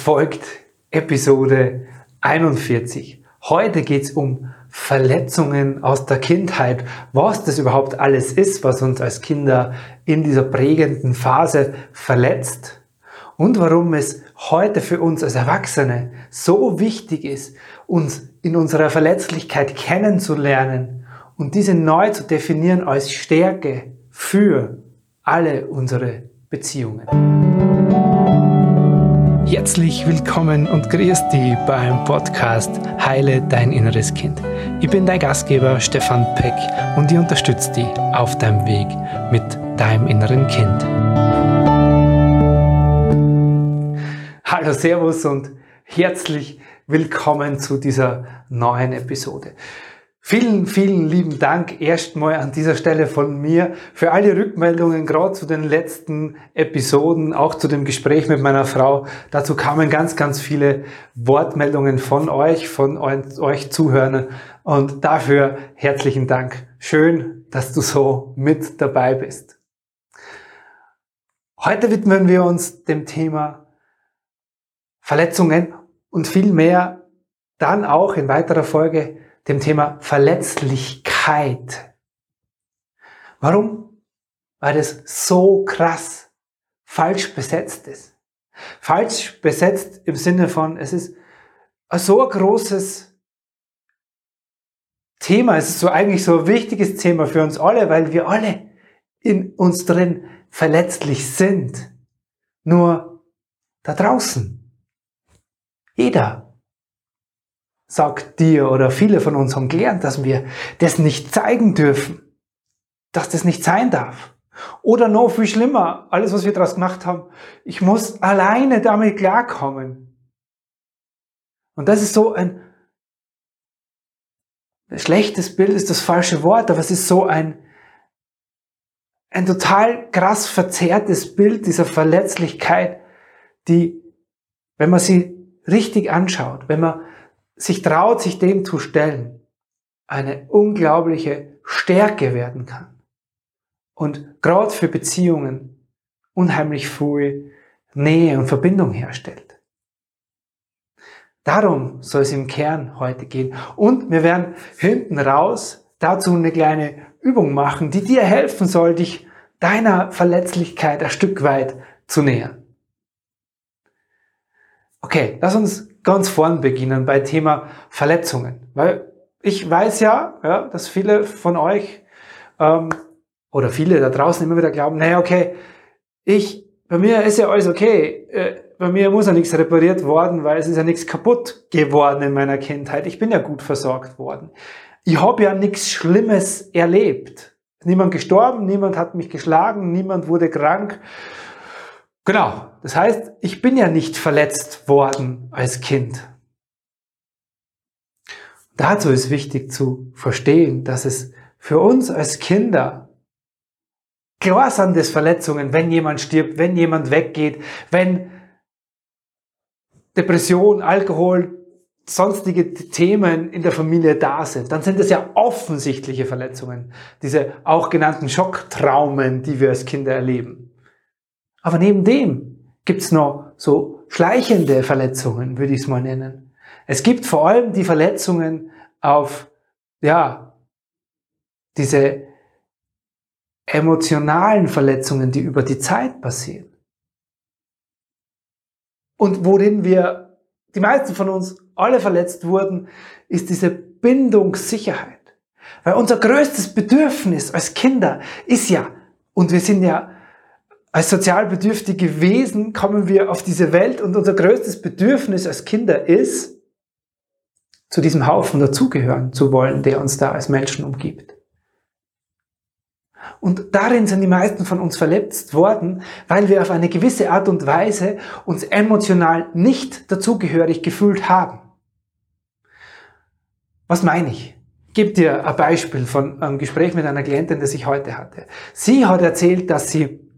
folgt Episode 41. Heute geht's um Verletzungen aus der Kindheit, was das überhaupt alles ist, was uns als Kinder in dieser prägenden Phase verletzt und warum es heute für uns als Erwachsene so wichtig ist, uns in unserer Verletzlichkeit kennenzulernen und diese neu zu definieren als Stärke für alle unsere Beziehungen. Herzlich willkommen und grüß dich beim Podcast Heile dein inneres Kind. Ich bin dein Gastgeber Stefan Peck und ich unterstütze dich auf deinem Weg mit deinem inneren Kind. Hallo, Servus und herzlich willkommen zu dieser neuen Episode. Vielen, vielen lieben Dank erstmal an dieser Stelle von mir für alle Rückmeldungen, gerade zu den letzten Episoden, auch zu dem Gespräch mit meiner Frau. Dazu kamen ganz, ganz viele Wortmeldungen von euch, von euch Zuhörern und dafür herzlichen Dank. Schön, dass du so mit dabei bist. Heute widmen wir uns dem Thema Verletzungen und vielmehr dann auch in weiterer Folge dem Thema Verletzlichkeit. Warum? Weil es so krass falsch besetzt ist. Falsch besetzt im Sinne von, es ist so ein großes Thema, es ist so eigentlich so ein wichtiges Thema für uns alle, weil wir alle in uns drin verletzlich sind. Nur da draußen. Jeder sagt dir oder viele von uns haben gelernt, dass wir das nicht zeigen dürfen, dass das nicht sein darf. Oder noch viel schlimmer, alles, was wir daraus gemacht haben, ich muss alleine damit klarkommen. Und das ist so ein, schlechtes Bild ist das falsche Wort, aber es ist so ein, ein total krass verzerrtes Bild dieser Verletzlichkeit, die, wenn man sie richtig anschaut, wenn man sich traut, sich dem zu stellen, eine unglaubliche Stärke werden kann. Und gerade für Beziehungen unheimlich viel Nähe und Verbindung herstellt. Darum soll es im Kern heute gehen. Und wir werden hinten raus dazu eine kleine Übung machen, die dir helfen soll, dich deiner Verletzlichkeit ein Stück weit zu nähern. Okay, lass uns ganz vorn beginnen bei Thema Verletzungen. Weil ich weiß ja, ja dass viele von euch ähm, oder viele da draußen immer wieder glauben, naja, okay, ich, bei mir ist ja alles okay. Äh, bei mir muss ja nichts repariert worden, weil es ist ja nichts kaputt geworden in meiner Kindheit. Ich bin ja gut versorgt worden. Ich habe ja nichts Schlimmes erlebt. Niemand gestorben, niemand hat mich geschlagen, niemand wurde krank. Genau. Das heißt, ich bin ja nicht verletzt worden als Kind. Dazu ist wichtig zu verstehen, dass es für uns als Kinder klar sind das Verletzungen, wenn jemand stirbt, wenn jemand weggeht, wenn Depression, Alkohol, sonstige Themen in der Familie da sind, dann sind das ja offensichtliche Verletzungen. Diese auch genannten Schocktraumen, die wir als Kinder erleben. Aber neben dem gibt's noch so schleichende Verletzungen, würde ich es mal nennen. Es gibt vor allem die Verletzungen auf, ja, diese emotionalen Verletzungen, die über die Zeit passieren. Und worin wir, die meisten von uns alle verletzt wurden, ist diese Bindungssicherheit. Weil unser größtes Bedürfnis als Kinder ist ja, und wir sind ja als sozial bedürftige Wesen kommen wir auf diese Welt und unser größtes Bedürfnis als Kinder ist, zu diesem Haufen dazugehören zu wollen, der uns da als Menschen umgibt. Und darin sind die meisten von uns verletzt worden, weil wir auf eine gewisse Art und Weise uns emotional nicht dazugehörig gefühlt haben. Was meine ich? Ich gebe dir ein Beispiel von einem Gespräch mit einer Klientin, das ich heute hatte. Sie hat erzählt, dass sie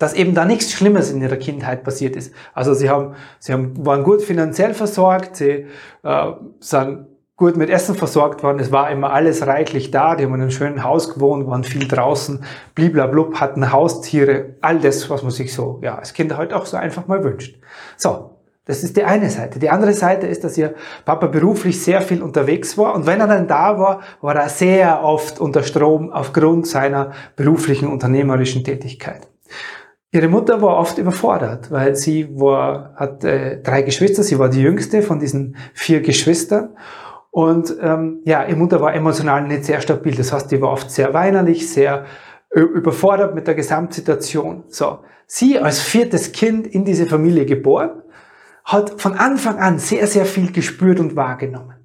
dass eben da nichts Schlimmes in ihrer Kindheit passiert ist. Also sie haben, sie haben, waren gut finanziell versorgt, sie äh, sind gut mit Essen versorgt worden, es war immer alles reichlich da, die haben in einem schönen Haus gewohnt, waren viel draußen, bliblablub, hatten Haustiere, all das, was man sich so, ja, als Kind halt auch so einfach mal wünscht. So. Das ist die eine Seite. Die andere Seite ist, dass ihr Papa beruflich sehr viel unterwegs war und wenn er dann da war, war er sehr oft unter Strom aufgrund seiner beruflichen unternehmerischen Tätigkeit. Ihre Mutter war oft überfordert, weil sie war, hat äh, drei Geschwister, sie war die jüngste von diesen vier Geschwistern und ähm, ja, ihre Mutter war emotional nicht sehr stabil. Das heißt, die war oft sehr weinerlich, sehr überfordert mit der Gesamtsituation. So, sie als viertes Kind in diese Familie geboren hat von Anfang an sehr, sehr viel gespürt und wahrgenommen.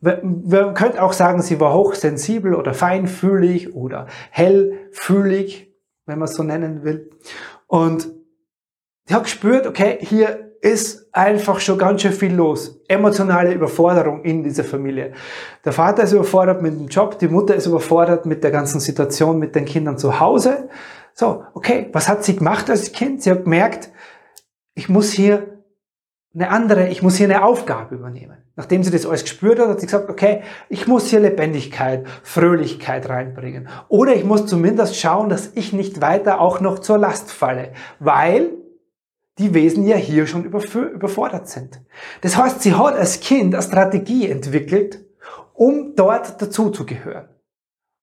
Man könnte auch sagen, sie war hochsensibel oder feinfühlig oder hellfühlig, wenn man es so nennen will. Und sie hat gespürt, okay, hier ist einfach schon ganz schön viel los. Emotionale Überforderung in dieser Familie. Der Vater ist überfordert mit dem Job, die Mutter ist überfordert mit der ganzen Situation mit den Kindern zu Hause. So, okay, was hat sie gemacht als Kind? Sie hat gemerkt, ich muss hier eine andere, ich muss hier eine Aufgabe übernehmen. Nachdem sie das alles gespürt hat, hat sie gesagt, okay, ich muss hier Lebendigkeit, Fröhlichkeit reinbringen. Oder ich muss zumindest schauen, dass ich nicht weiter auch noch zur Last falle, weil die Wesen ja hier schon überfordert sind. Das heißt, sie hat als Kind eine Strategie entwickelt, um dort dazuzugehören,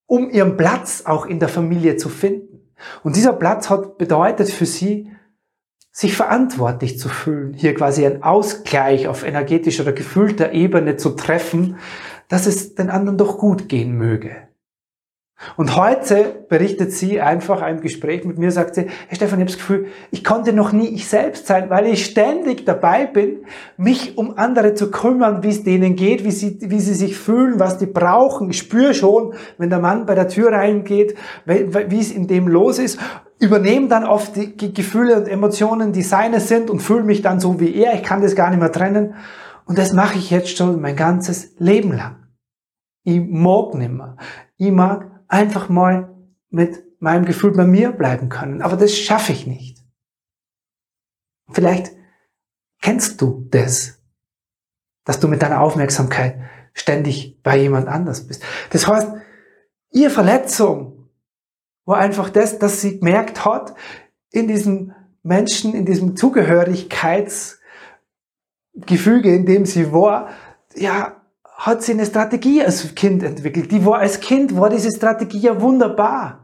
um ihren Platz auch in der Familie zu finden. Und dieser Platz hat bedeutet für sie, sich verantwortlich zu fühlen, hier quasi einen Ausgleich auf energetischer oder gefühlter Ebene zu treffen, dass es den anderen doch gut gehen möge. Und heute berichtet sie einfach einem Gespräch mit mir, sagt sie, Herr Stefan, ich habe das Gefühl, ich konnte noch nie ich selbst sein, weil ich ständig dabei bin, mich um andere zu kümmern, wie es denen geht, wie sie, wie sie sich fühlen, was die brauchen. Ich spüre schon, wenn der Mann bei der Tür reingeht, wie es in dem los ist übernehme dann oft die Gefühle und Emotionen, die seine sind und fühle mich dann so wie er. Ich kann das gar nicht mehr trennen. Und das mache ich jetzt schon mein ganzes Leben lang. Ich mag nimmer. Ich mag einfach mal mit meinem Gefühl bei mir bleiben können. Aber das schaffe ich nicht. Vielleicht kennst du das, dass du mit deiner Aufmerksamkeit ständig bei jemand anders bist. Das heißt, ihr Verletzung war einfach das, dass sie gemerkt hat, in diesem Menschen, in diesem Zugehörigkeitsgefüge, in dem sie war, ja, hat sie eine Strategie als Kind entwickelt. Die war als Kind, war diese Strategie ja wunderbar.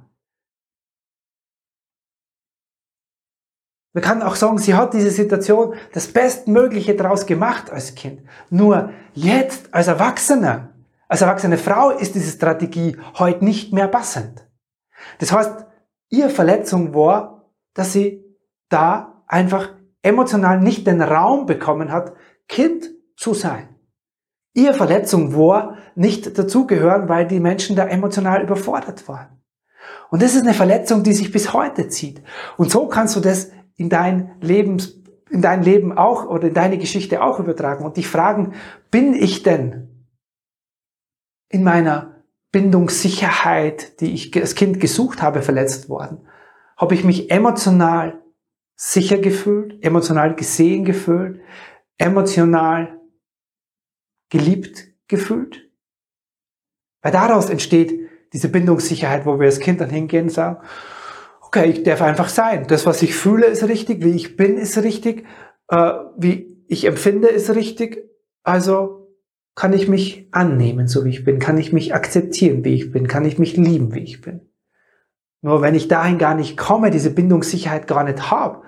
Man kann auch sagen, sie hat diese Situation das Bestmögliche daraus gemacht als Kind. Nur jetzt als Erwachsener, als erwachsene Frau ist diese Strategie heute nicht mehr passend. Das heißt, ihre Verletzung war, dass sie da einfach emotional nicht den Raum bekommen hat, Kind zu sein. Ihre Verletzung war nicht dazugehören, weil die Menschen da emotional überfordert waren. Und das ist eine Verletzung, die sich bis heute zieht. Und so kannst du das in dein Lebens, in dein Leben auch oder in deine Geschichte auch übertragen und dich fragen, bin ich denn in meiner Bindungssicherheit, die ich als Kind gesucht habe, verletzt worden? Habe ich mich emotional sicher gefühlt, emotional gesehen gefühlt, emotional geliebt gefühlt? Weil daraus entsteht diese Bindungssicherheit, wo wir als Kind dann hingehen und sagen, okay, ich darf einfach sein. Das, was ich fühle, ist richtig, wie ich bin, ist richtig, äh, wie ich empfinde, ist richtig. Also kann ich mich annehmen, so wie ich bin? Kann ich mich akzeptieren, wie ich bin? Kann ich mich lieben, wie ich bin? Nur wenn ich dahin gar nicht komme, diese Bindungssicherheit gar nicht habe,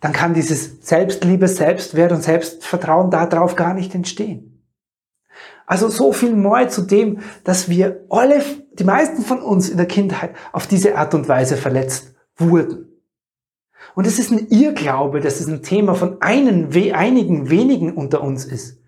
dann kann dieses Selbstliebe, Selbstwert und Selbstvertrauen darauf gar nicht entstehen. Also so viel mehr zu dem, dass wir alle, die meisten von uns in der Kindheit auf diese Art und Weise verletzt wurden. Und es ist ein Irrglaube, dass es ein Thema von einen, einigen wenigen unter uns ist.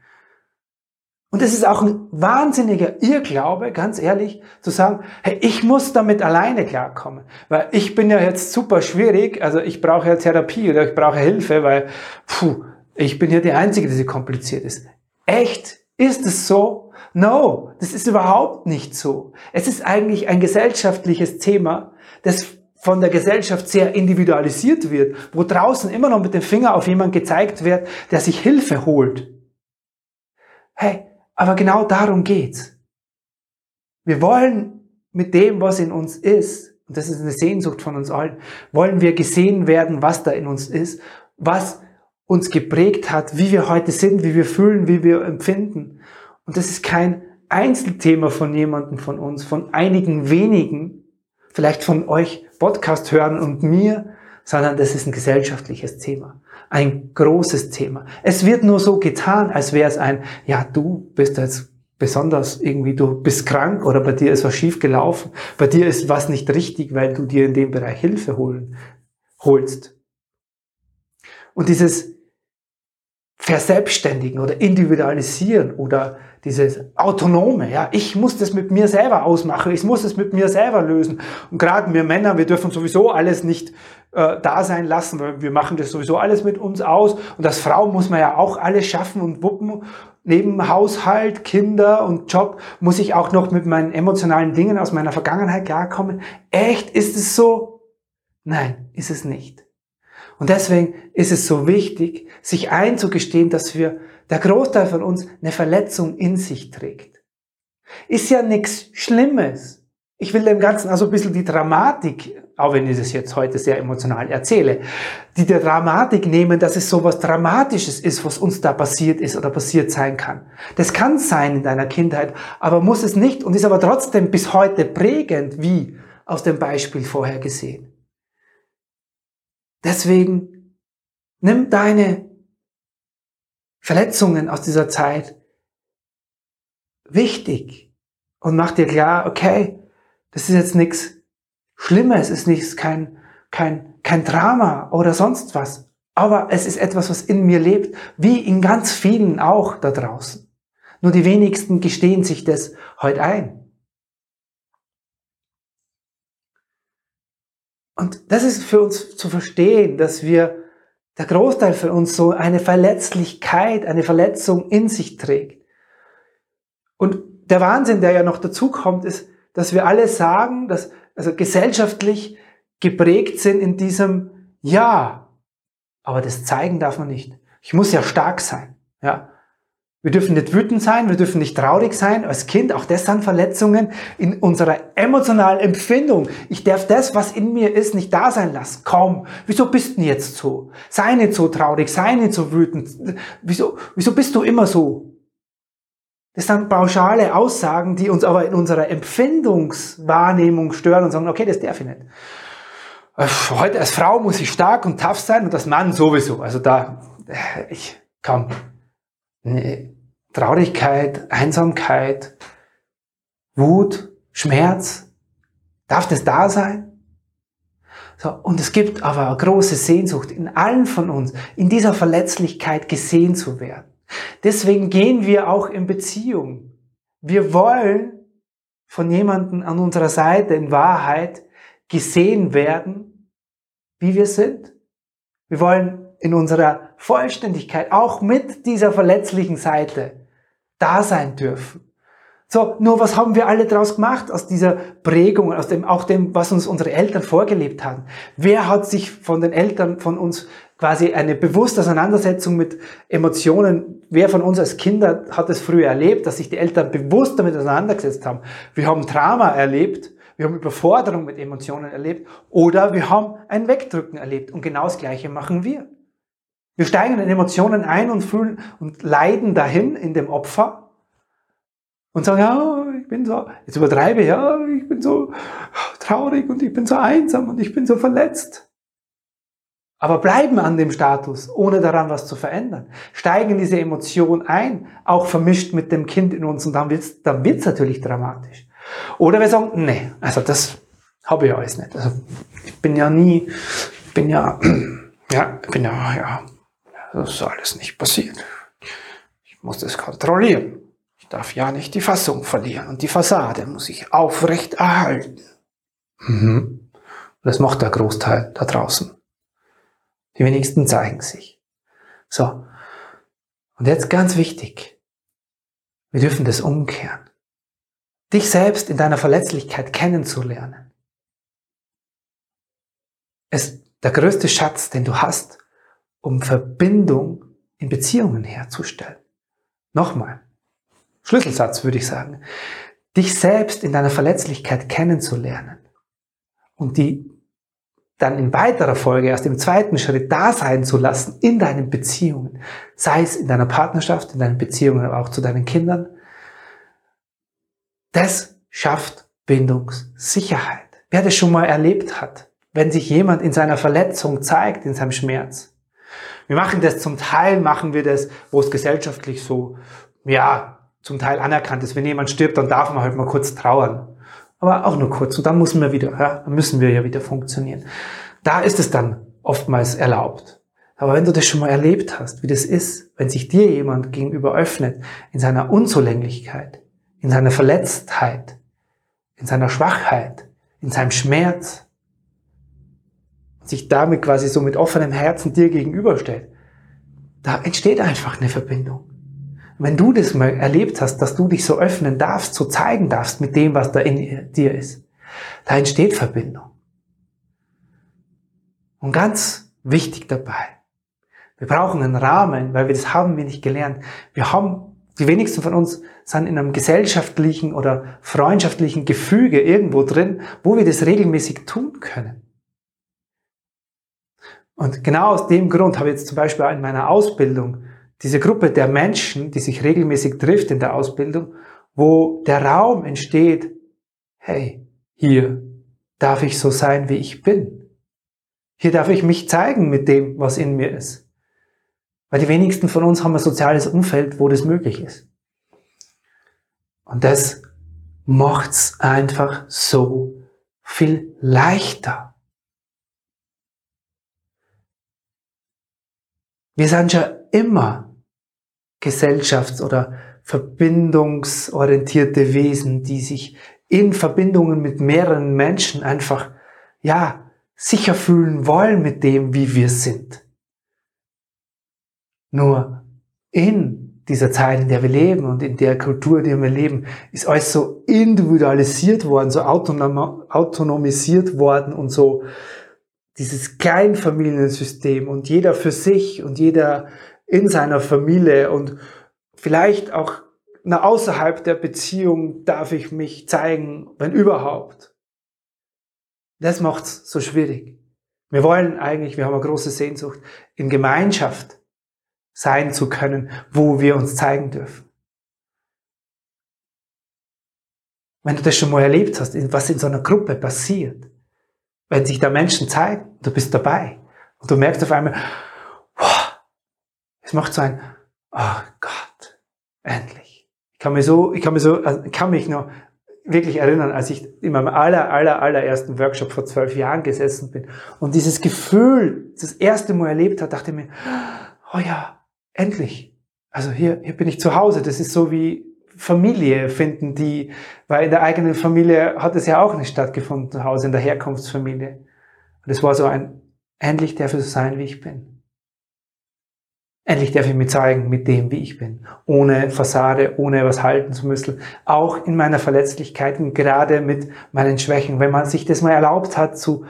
Und es ist auch ein wahnsinniger Irrglaube, ganz ehrlich, zu sagen, hey, ich muss damit alleine klarkommen, weil ich bin ja jetzt super schwierig, also ich brauche ja Therapie oder ich brauche Hilfe, weil, puh, ich bin ja die Einzige, die so kompliziert ist. Echt? Ist es so? No, das ist überhaupt nicht so. Es ist eigentlich ein gesellschaftliches Thema, das von der Gesellschaft sehr individualisiert wird, wo draußen immer noch mit dem Finger auf jemanden gezeigt wird, der sich Hilfe holt. Hey, aber genau darum geht's. Wir wollen mit dem, was in uns ist, und das ist eine Sehnsucht von uns allen, wollen wir gesehen werden, was da in uns ist, was uns geprägt hat, wie wir heute sind, wie wir fühlen, wie wir empfinden. Und das ist kein Einzelthema von jemandem von uns, von einigen wenigen, vielleicht von euch Podcast hören und mir, sondern das ist ein gesellschaftliches Thema, ein großes Thema. Es wird nur so getan, als wäre es ein, ja, du bist jetzt besonders irgendwie, du bist krank oder bei dir ist was schief gelaufen, bei dir ist was nicht richtig, weil du dir in dem Bereich Hilfe holen, holst. Und dieses Verselbstständigen oder Individualisieren oder dieses Autonome, ja, ich muss das mit mir selber ausmachen, ich muss es mit mir selber lösen. Und gerade wir Männer, wir dürfen sowieso alles nicht äh, da sein lassen, weil wir machen das sowieso alles mit uns aus. Und als Frau muss man ja auch alles schaffen und wuppen. Neben Haushalt, Kinder und Job muss ich auch noch mit meinen emotionalen Dingen aus meiner Vergangenheit klarkommen. Echt, ist es so? Nein, ist es nicht. Und deswegen ist es so wichtig, sich einzugestehen, dass wir, der Großteil von uns eine Verletzung in sich trägt. Ist ja nichts Schlimmes. Ich will dem Ganzen also ein bisschen die Dramatik, auch wenn ich das jetzt heute sehr emotional erzähle, die der Dramatik nehmen, dass es so was Dramatisches ist, was uns da passiert ist oder passiert sein kann. Das kann sein in deiner Kindheit, aber muss es nicht und ist aber trotzdem bis heute prägend, wie aus dem Beispiel vorher gesehen. Deswegen nimm deine Verletzungen aus dieser Zeit wichtig und mach dir klar, okay, das ist jetzt nichts Schlimmes, es ist nichts, kein, kein, kein Drama oder sonst was. Aber es ist etwas, was in mir lebt, wie in ganz vielen auch da draußen. Nur die wenigsten gestehen sich das heute ein. Und das ist für uns zu verstehen, dass wir, der Großteil von uns so eine Verletzlichkeit, eine Verletzung in sich trägt. Und der Wahnsinn, der ja noch dazu kommt, ist, dass wir alle sagen, dass also gesellschaftlich geprägt sind in diesem Ja, aber das zeigen darf man nicht. Ich muss ja stark sein. Ja, wir dürfen nicht wütend sein, wir dürfen nicht traurig sein als Kind. Auch das sind Verletzungen in unserer emotionalen Empfindung. Ich darf das, was in mir ist, nicht da sein lassen. Komm, wieso bist du jetzt so? Sei nicht so traurig, sei nicht so wütend. Wieso, wieso bist du immer so? Das sind pauschale Aussagen, die uns aber in unserer Empfindungswahrnehmung stören und sagen, okay, das darf ich nicht. Heute als Frau muss ich stark und tough sein und als Mann sowieso. Also da, ich, komm, eine Traurigkeit, Einsamkeit, Wut, Schmerz. Darf das da sein? So, und es gibt aber eine große Sehnsucht in allen von uns, in dieser Verletzlichkeit gesehen zu werden. Deswegen gehen wir auch in Beziehung. Wir wollen von jemandem an unserer Seite in Wahrheit gesehen werden, wie wir sind. Wir wollen in unserer Vollständigkeit, auch mit dieser verletzlichen Seite, da sein dürfen. So, nur was haben wir alle draus gemacht aus dieser Prägung, aus dem, auch dem, was uns unsere Eltern vorgelebt haben? Wer hat sich von den Eltern, von uns quasi eine bewusste Auseinandersetzung mit Emotionen, wer von uns als Kinder hat es früher erlebt, dass sich die Eltern bewusst damit auseinandergesetzt haben? Wir haben Drama erlebt, wir haben Überforderung mit Emotionen erlebt oder wir haben ein Wegdrücken erlebt und genau das Gleiche machen wir. Wir steigen in Emotionen ein und fühlen und leiden dahin in dem Opfer und sagen, ja, ich bin so, jetzt übertreibe ich, ja, ich bin so traurig und ich bin so einsam und ich bin so verletzt. Aber bleiben an dem Status, ohne daran was zu verändern. Steigen diese Emotion ein, auch vermischt mit dem Kind in uns und dann wird's, dann wird's natürlich dramatisch. Oder wir sagen, nee, also das habe ich alles nicht. Also ich bin ja nie, bin ja, ja, bin ja, ja, das ist alles nicht passiert. Ich muss das kontrollieren. Ich darf ja nicht die Fassung verlieren und die Fassade muss ich aufrecht erhalten. Mhm. Das macht der Großteil da draußen. Die wenigsten zeigen sich. So. Und jetzt ganz wichtig. Wir dürfen das umkehren. Dich selbst in deiner Verletzlichkeit kennenzulernen. ist der größte Schatz, den du hast, um Verbindung in Beziehungen herzustellen. Nochmal, Schlüsselsatz würde ich sagen, dich selbst in deiner Verletzlichkeit kennenzulernen und die dann in weiterer Folge, erst im zweiten Schritt da sein zu lassen in deinen Beziehungen, sei es in deiner Partnerschaft, in deinen Beziehungen, aber auch zu deinen Kindern, das schafft Bindungssicherheit. Wer das schon mal erlebt hat, wenn sich jemand in seiner Verletzung zeigt, in seinem Schmerz. Wir machen das zum Teil, machen wir das, wo es gesellschaftlich so, ja, zum Teil anerkannt ist. Wenn jemand stirbt, dann darf man halt mal kurz trauern aber auch nur kurz. Und dann müssen wir wieder, ja, dann müssen wir ja wieder funktionieren. Da ist es dann oftmals erlaubt. Aber wenn du das schon mal erlebt hast, wie das ist, wenn sich dir jemand gegenüber öffnet, in seiner Unzulänglichkeit, in seiner Verletztheit, in seiner Schwachheit, in seinem Schmerz, sich damit quasi so mit offenem Herzen dir gegenüberstellt, da entsteht einfach eine Verbindung wenn du das mal erlebt hast, dass du dich so öffnen darfst, so zeigen darfst mit dem, was da in dir ist, da entsteht Verbindung. Und ganz wichtig dabei, wir brauchen einen Rahmen, weil wir das haben wir nicht gelernt. Wir haben, die wenigsten von uns sind in einem gesellschaftlichen oder freundschaftlichen Gefüge irgendwo drin, wo wir das regelmäßig tun können. Und genau aus dem Grund habe ich jetzt zum Beispiel in meiner Ausbildung diese Gruppe der Menschen, die sich regelmäßig trifft in der Ausbildung, wo der Raum entsteht, hey, hier darf ich so sein, wie ich bin. Hier darf ich mich zeigen mit dem, was in mir ist. Weil die wenigsten von uns haben ein soziales Umfeld, wo das möglich ist. Und das macht's einfach so viel leichter. Wir sind schon immer gesellschafts- oder verbindungsorientierte Wesen, die sich in Verbindungen mit mehreren Menschen einfach, ja, sicher fühlen wollen mit dem, wie wir sind. Nur in dieser Zeit, in der wir leben und in der Kultur, in der wir leben, ist alles so individualisiert worden, so autonom autonomisiert worden und so dieses Kleinfamiliensystem und jeder für sich und jeder in seiner Familie und vielleicht auch na, außerhalb der Beziehung darf ich mich zeigen, wenn überhaupt. Das macht's so schwierig. Wir wollen eigentlich, wir haben eine große Sehnsucht, in Gemeinschaft sein zu können, wo wir uns zeigen dürfen. Wenn du das schon mal erlebt hast, was in so einer Gruppe passiert, wenn sich da Menschen zeigen, du bist dabei und du merkst auf einmal, es macht so ein, oh Gott, endlich. Ich kann mich so, ich kann mich so, also ich kann mich noch wirklich erinnern, als ich in meinem aller, aller, allerersten Workshop vor zwölf Jahren gesessen bin und dieses Gefühl das erste Mal erlebt hat, dachte ich mir, oh ja, endlich. Also hier, hier bin ich zu Hause. Das ist so wie Familie finden, die, weil in der eigenen Familie hat es ja auch nicht stattgefunden zu Hause, in der Herkunftsfamilie. Und es war so ein, endlich darf ich so sein, wie ich bin. Endlich darf ich mir zeigen mit dem, wie ich bin. Ohne Fassade, ohne was halten zu müssen. Auch in meiner Verletzlichkeit und gerade mit meinen Schwächen. Wenn man sich das mal erlaubt hat, zu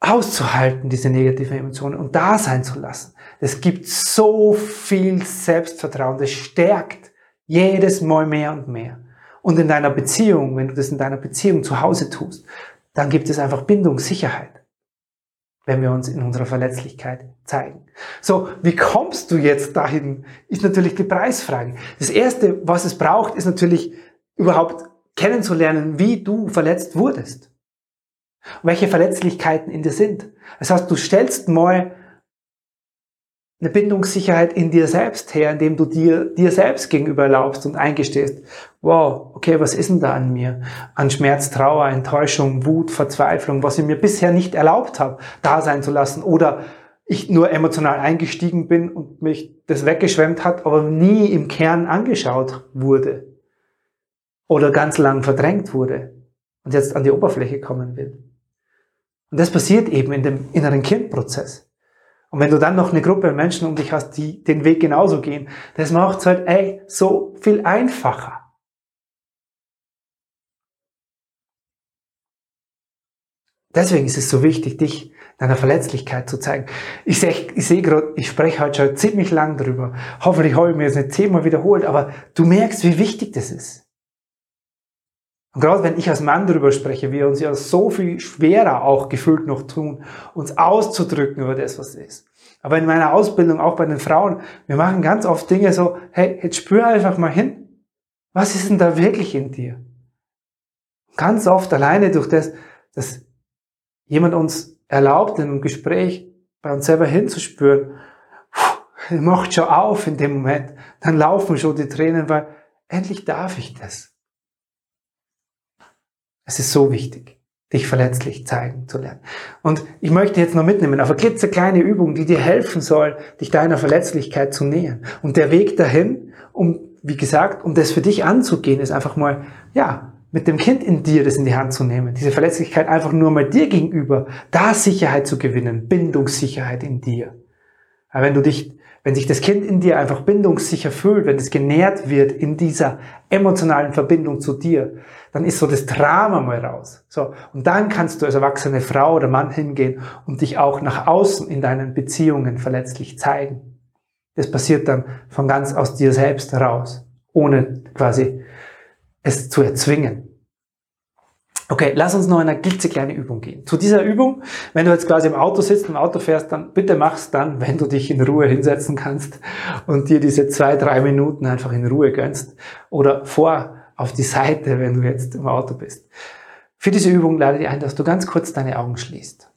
auszuhalten, diese negativen Emotionen und da sein zu lassen. Es gibt so viel Selbstvertrauen. Das stärkt jedes Mal mehr und mehr. Und in deiner Beziehung, wenn du das in deiner Beziehung zu Hause tust, dann gibt es einfach Bindungssicherheit wenn wir uns in unserer Verletzlichkeit zeigen. So, wie kommst du jetzt dahin, ist natürlich die Preisfrage. Das Erste, was es braucht, ist natürlich überhaupt kennenzulernen, wie du verletzt wurdest. welche Verletzlichkeiten in dir sind. Das heißt, du stellst mal eine Bindungssicherheit in dir selbst her, indem du dir, dir selbst gegenüber erlaubst und eingestehst, wow, okay, was ist denn da an mir? An Schmerz, Trauer, Enttäuschung, Wut, Verzweiflung, was ich mir bisher nicht erlaubt habe, da sein zu lassen oder ich nur emotional eingestiegen bin und mich das weggeschwemmt hat, aber nie im Kern angeschaut wurde oder ganz lang verdrängt wurde und jetzt an die Oberfläche kommen will. Und das passiert eben in dem inneren Kindprozess. Und wenn du dann noch eine Gruppe Menschen um dich hast, die den Weg genauso gehen, das macht es halt ey, so viel einfacher. Deswegen ist es so wichtig, dich deiner Verletzlichkeit zu zeigen. Ich sehe ich seh gerade, ich spreche heute schon ziemlich lang drüber. Hoffentlich habe ich mir jetzt nicht zehnmal wiederholt, aber du merkst, wie wichtig das ist. Und gerade wenn ich als Mann darüber spreche, wir uns ja so viel schwerer auch gefühlt noch tun, uns auszudrücken über das, was ist. Aber in meiner Ausbildung, auch bei den Frauen, wir machen ganz oft Dinge so, hey, jetzt spür einfach mal hin. Was ist denn da wirklich in dir? Ganz oft alleine durch das, dass jemand uns erlaubt, in einem Gespräch bei uns selber hinzuspüren, macht schon auf in dem Moment. Dann laufen schon die Tränen, weil endlich darf ich das. Es ist so wichtig, dich verletzlich zeigen zu lernen. Und ich möchte jetzt noch mitnehmen auf eine klitzekleine Übung, die dir helfen soll, dich deiner Verletzlichkeit zu nähern. Und der Weg dahin, um, wie gesagt, um das für dich anzugehen, ist einfach mal, ja, mit dem Kind in dir das in die Hand zu nehmen, diese Verletzlichkeit einfach nur mal dir gegenüber, da Sicherheit zu gewinnen, Bindungssicherheit in dir. Aber wenn du dich wenn sich das Kind in dir einfach bindungssicher fühlt, wenn es genährt wird in dieser emotionalen Verbindung zu dir, dann ist so das Drama mal raus. So. Und dann kannst du als erwachsene Frau oder Mann hingehen und dich auch nach außen in deinen Beziehungen verletzlich zeigen. Das passiert dann von ganz aus dir selbst heraus, ohne quasi es zu erzwingen. Okay, lass uns noch in eine klitzekleine Übung gehen. Zu dieser Übung, wenn du jetzt quasi im Auto sitzt, im Auto fährst, dann bitte mach's dann, wenn du dich in Ruhe hinsetzen kannst und dir diese zwei, drei Minuten einfach in Ruhe gönnst oder vor auf die Seite, wenn du jetzt im Auto bist. Für diese Übung lade ich ein, dass du ganz kurz deine Augen schließt.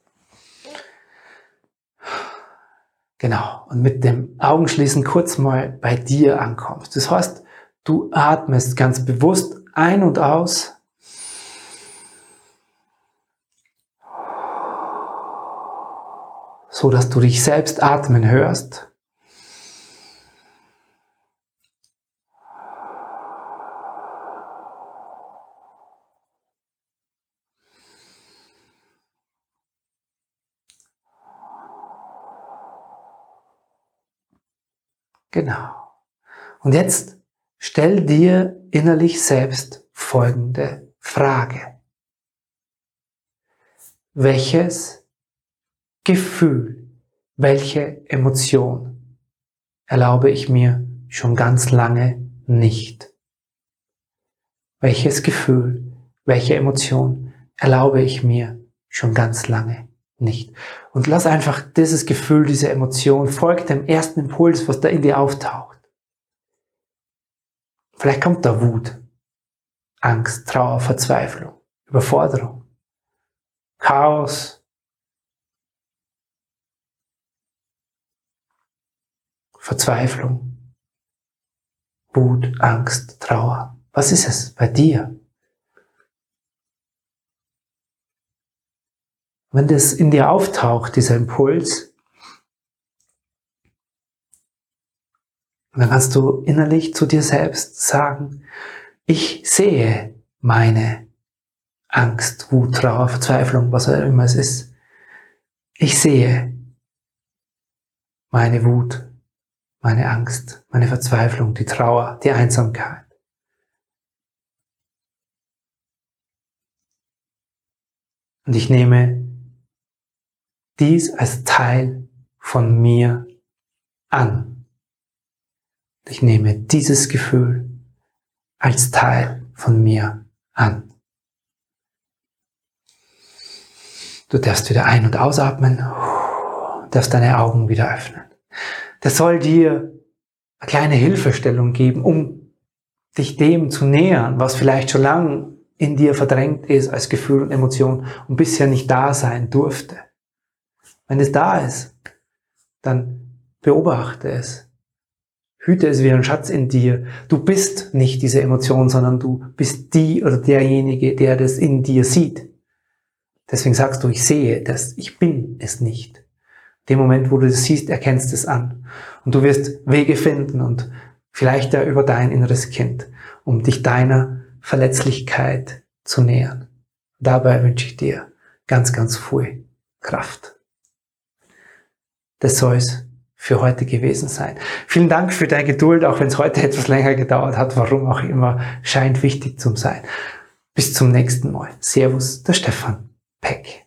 Genau. Und mit dem Augenschließen kurz mal bei dir ankommst. Das heißt, du atmest ganz bewusst ein und aus so dass du dich selbst atmen hörst. Genau. Und jetzt stell dir innerlich selbst folgende Frage. Welches Gefühl, welche Emotion erlaube ich mir schon ganz lange nicht? Welches Gefühl, welche Emotion erlaube ich mir schon ganz lange nicht? Und lass einfach dieses Gefühl, diese Emotion, folgt dem ersten Impuls, was da in dir auftaucht. Vielleicht kommt da Wut, Angst, Trauer, Verzweiflung, Überforderung, Chaos, Verzweiflung, Wut, Angst, Trauer. Was ist es bei dir? Wenn das in dir auftaucht, dieser Impuls, dann kannst du innerlich zu dir selbst sagen, ich sehe meine Angst, Wut, Trauer, Verzweiflung, was auch immer es ist. Ich sehe meine Wut, meine Angst, meine Verzweiflung, die Trauer, die Einsamkeit. Und ich nehme dies als Teil von mir an. Ich nehme dieses Gefühl als Teil von mir an. Du darfst wieder ein- und ausatmen, darfst deine Augen wieder öffnen das soll dir eine kleine Hilfestellung geben, um dich dem zu nähern, was vielleicht schon lang in dir verdrängt ist als Gefühl und Emotion und bisher nicht da sein durfte. Wenn es da ist, dann beobachte es. Hüte es wie ein Schatz in dir. Du bist nicht diese Emotion, sondern du bist die oder derjenige, der das in dir sieht. Deswegen sagst du, ich sehe das, ich bin es nicht dem Moment, wo du das siehst, erkennst es an. Und du wirst Wege finden und vielleicht ja über dein inneres Kind, um dich deiner Verletzlichkeit zu nähern. Dabei wünsche ich dir ganz, ganz viel Kraft. Das soll es für heute gewesen sein. Vielen Dank für deine Geduld, auch wenn es heute etwas länger gedauert hat, warum auch immer, scheint wichtig zu sein. Bis zum nächsten Mal. Servus, der Stefan Peck.